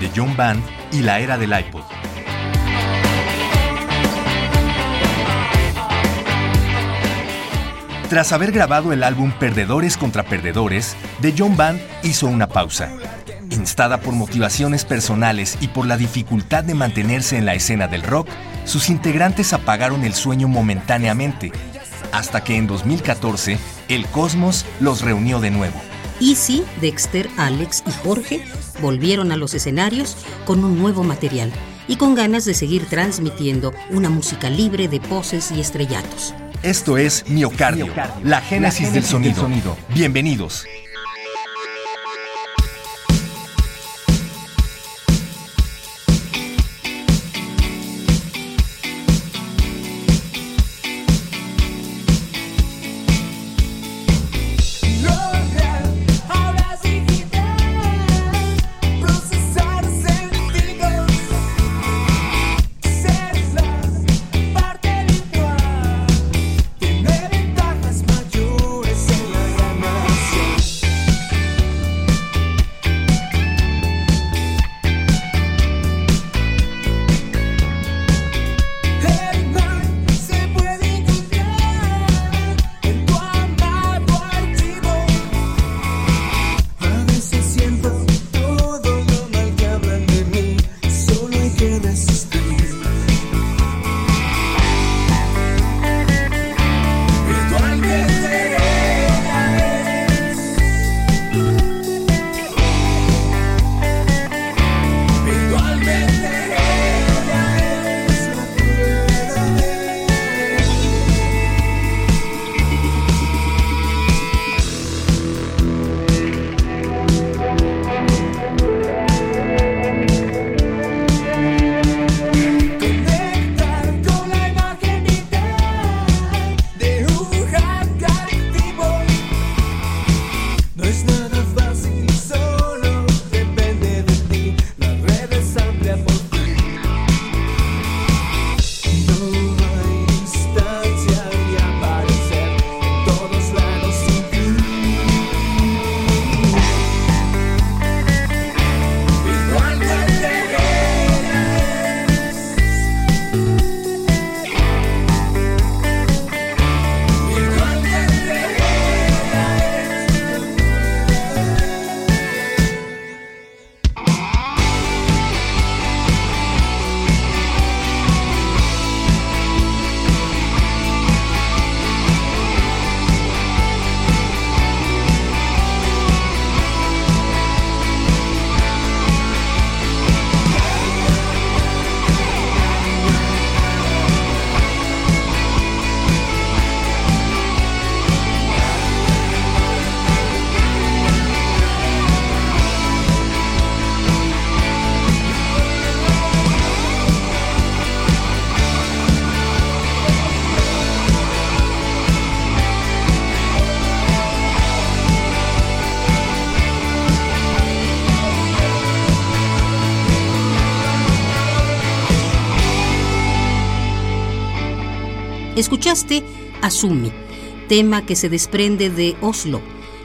De John Band y la era del iPod. Tras haber grabado el álbum Perdedores contra Perdedores, The John Band hizo una pausa. Instada por motivaciones personales y por la dificultad de mantenerse en la escena del rock, sus integrantes apagaron el sueño momentáneamente, hasta que en 2014 el cosmos los reunió de nuevo. Easy, Dexter, Alex y Jorge volvieron a los escenarios con un nuevo material y con ganas de seguir transmitiendo una música libre de poses y estrellatos. Esto es Miocardio, la génesis, del, sonido. del sonido. Bienvenidos. Escuchaste Asumi, tema que se desprende de Oslo,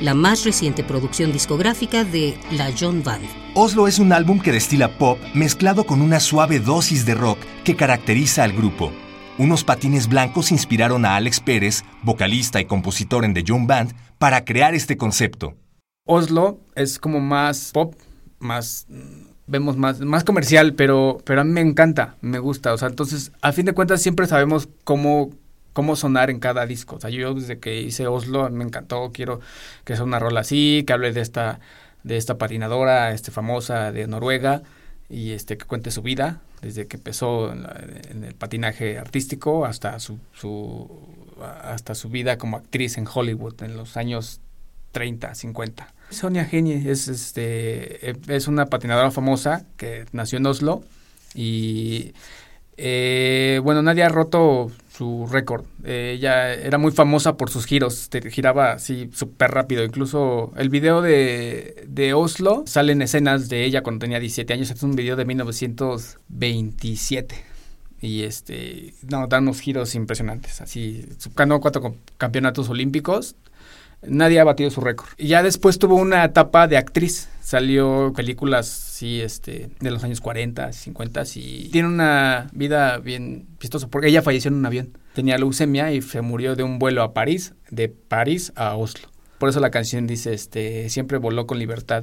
la más reciente producción discográfica de la John Band. Oslo es un álbum que destila pop mezclado con una suave dosis de rock que caracteriza al grupo. Unos patines blancos inspiraron a Alex Pérez, vocalista y compositor en The John Band, para crear este concepto. Oslo es como más pop, más vemos más, más comercial, pero, pero a mí me encanta, me gusta. O sea, entonces, a fin de cuentas, siempre sabemos cómo, cómo sonar en cada disco. O sea, yo desde que hice Oslo me encantó, quiero que sea una rola así, que hable de esta, de esta patinadora este, famosa de Noruega y este que cuente su vida, desde que empezó en, el patinaje artístico hasta su, su, hasta su vida como actriz en Hollywood en los años 30, 50. Sonia Genie es, este, es una patinadora famosa que nació en Oslo Y eh, bueno, nadie ha roto su récord. ella era muy famosa por sus giros, giraba así súper rápido. Incluso el video de, de, Oslo salen escenas de ella cuando tenía 17 años. Es un video de 1927. Y este, no, dan unos giros impresionantes. Así, ganó cuatro campeonatos olímpicos nadie ha batido su récord. Y ya después tuvo una etapa de actriz. Salió películas, sí, este, de los años 40, 50 y tiene una vida bien vistosa porque ella falleció en un avión. Tenía leucemia y se murió de un vuelo a París, de París a Oslo. Por eso la canción dice, este, siempre voló con libertad.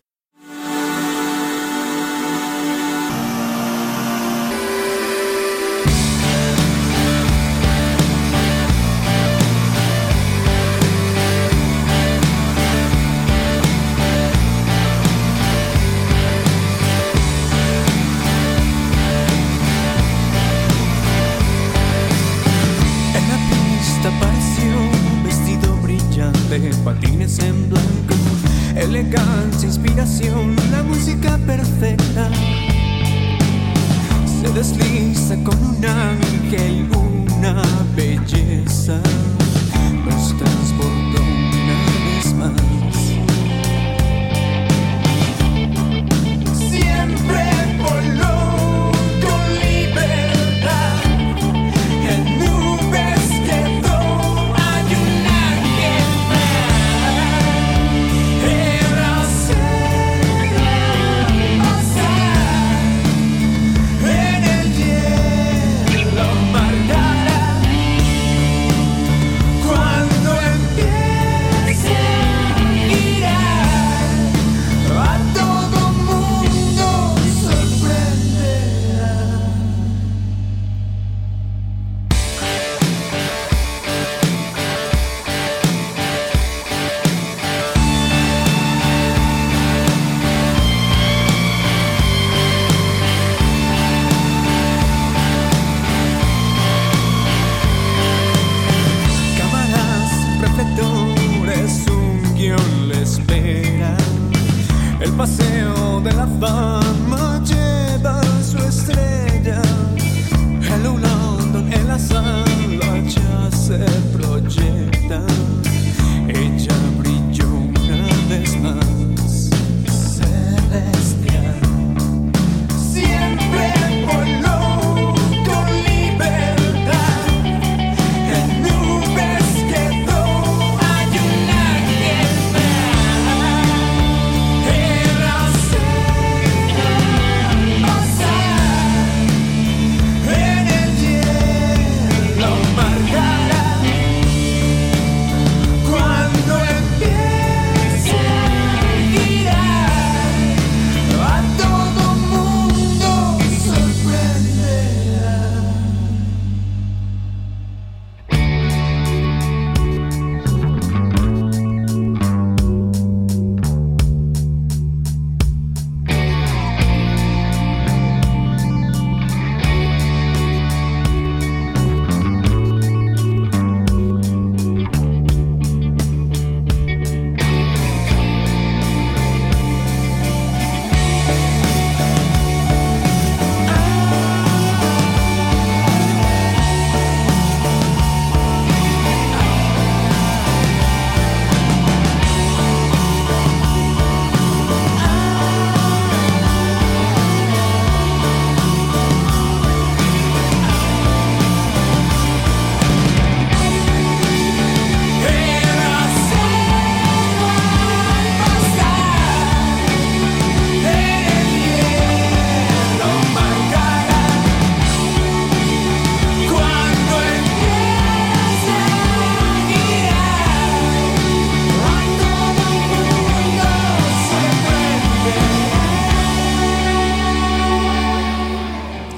patines en blanco, elegancia, inspiración, la música perfecta. Se desliza con un ángel, una belleza, nos transportó una vez más. Siempre por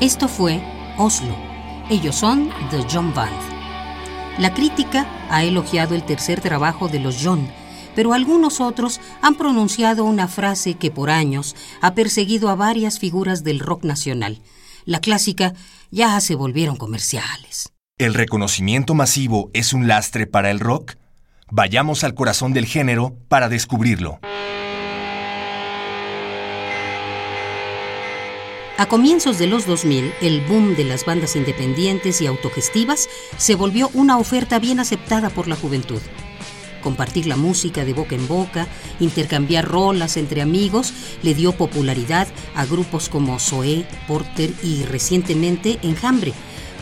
Esto fue Oslo. Ellos son The John Band. La crítica ha elogiado el tercer trabajo de los John, pero algunos otros han pronunciado una frase que por años ha perseguido a varias figuras del rock nacional. La clásica ya se volvieron comerciales. ¿El reconocimiento masivo es un lastre para el rock? Vayamos al corazón del género para descubrirlo. A comienzos de los 2000, el boom de las bandas independientes y autogestivas se volvió una oferta bien aceptada por la juventud. Compartir la música de boca en boca, intercambiar rolas entre amigos, le dio popularidad a grupos como Zoé, Porter y recientemente Enjambre,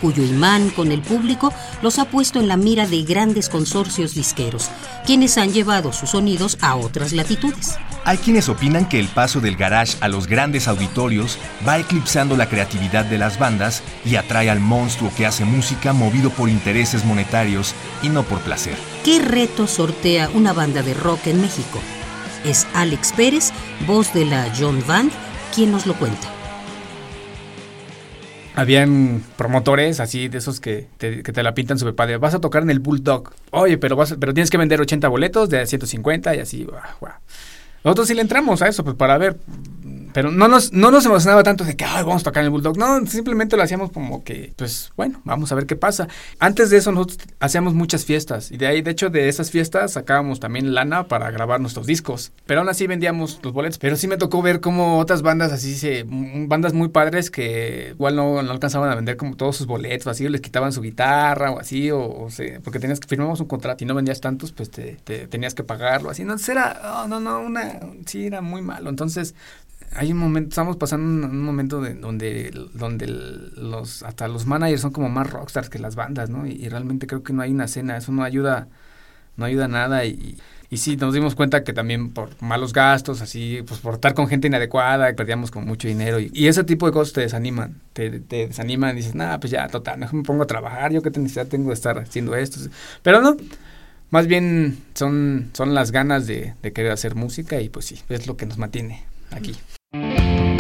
cuyo imán con el público los ha puesto en la mira de grandes consorcios disqueros, quienes han llevado sus sonidos a otras latitudes. Hay quienes opinan que el paso del garage a los grandes auditorios va eclipsando la creatividad de las bandas y atrae al monstruo que hace música movido por intereses monetarios y no por placer. ¿Qué reto sortea una banda de rock en México? Es Alex Pérez, voz de la John Band, quien nos lo cuenta habían promotores así de esos que te, que te la pintan super padre. Vas a tocar en el Bulldog. Oye, pero vas pero tienes que vender 80 boletos de 150 y así. Nosotros sí le entramos a eso, pues para ver pero no nos, no nos emocionaba tanto de que vamos a tocar en el Bulldog. No, simplemente lo hacíamos como que, pues bueno, vamos a ver qué pasa. Antes de eso nosotros hacíamos muchas fiestas y de ahí, de hecho, de esas fiestas sacábamos también lana para grabar nuestros discos. Pero aún así vendíamos los boletos. Pero sí me tocó ver como otras bandas así, se, bandas muy padres que igual no, no alcanzaban a vender como todos sus boletos, así, o les quitaban su guitarra o así, o, porque tenías que firmamos un contrato y no vendías tantos, pues te, tenías que pagarlo, así. No, era, no, no, una, sí, era muy malo. Entonces, hay un momento, estamos pasando un, momento de, donde, donde los, hasta los managers son como más rockstars que las bandas, ¿no? Y, realmente creo que no hay una escena, eso no ayuda, no ayuda nada y, y sí, nos dimos cuenta que también por malos gastos, así, pues por estar con gente inadecuada, perdíamos con mucho dinero y, ese tipo de cosas te desaniman, te, te desaniman y dices, nada, pues ya, total, mejor me pongo a trabajar, yo qué necesidad tengo de estar haciendo esto. Pero no, más bien son, son las ganas de, de querer hacer música y pues sí, es lo que nos mantiene aquí. Música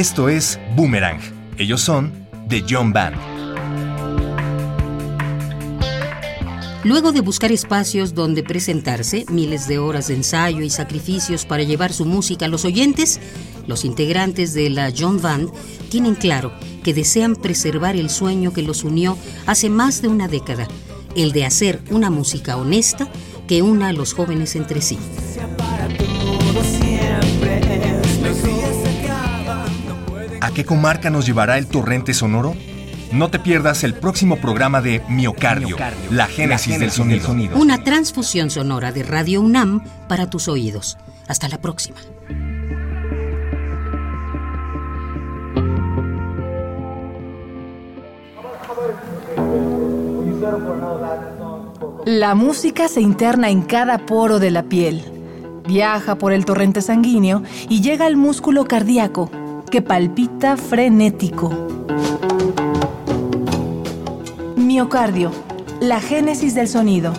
Esto es Boomerang. Ellos son The John Band. Luego de buscar espacios donde presentarse, miles de horas de ensayo y sacrificios para llevar su música a los oyentes, los integrantes de la John Band tienen claro que desean preservar el sueño que los unió hace más de una década, el de hacer una música honesta que una a los jóvenes entre sí. ¿A qué comarca nos llevará el torrente sonoro? No te pierdas el próximo programa de Miocardio, la génesis, del, sonido. Una transfusión sonora de Radio UNAM para tus oídos. Hasta la próxima. La música se interna en cada poro de la piel, viaja por el torrente sanguíneo y llega al músculo cardíaco que palpita frenético. Miocardio, la génesis del sonido.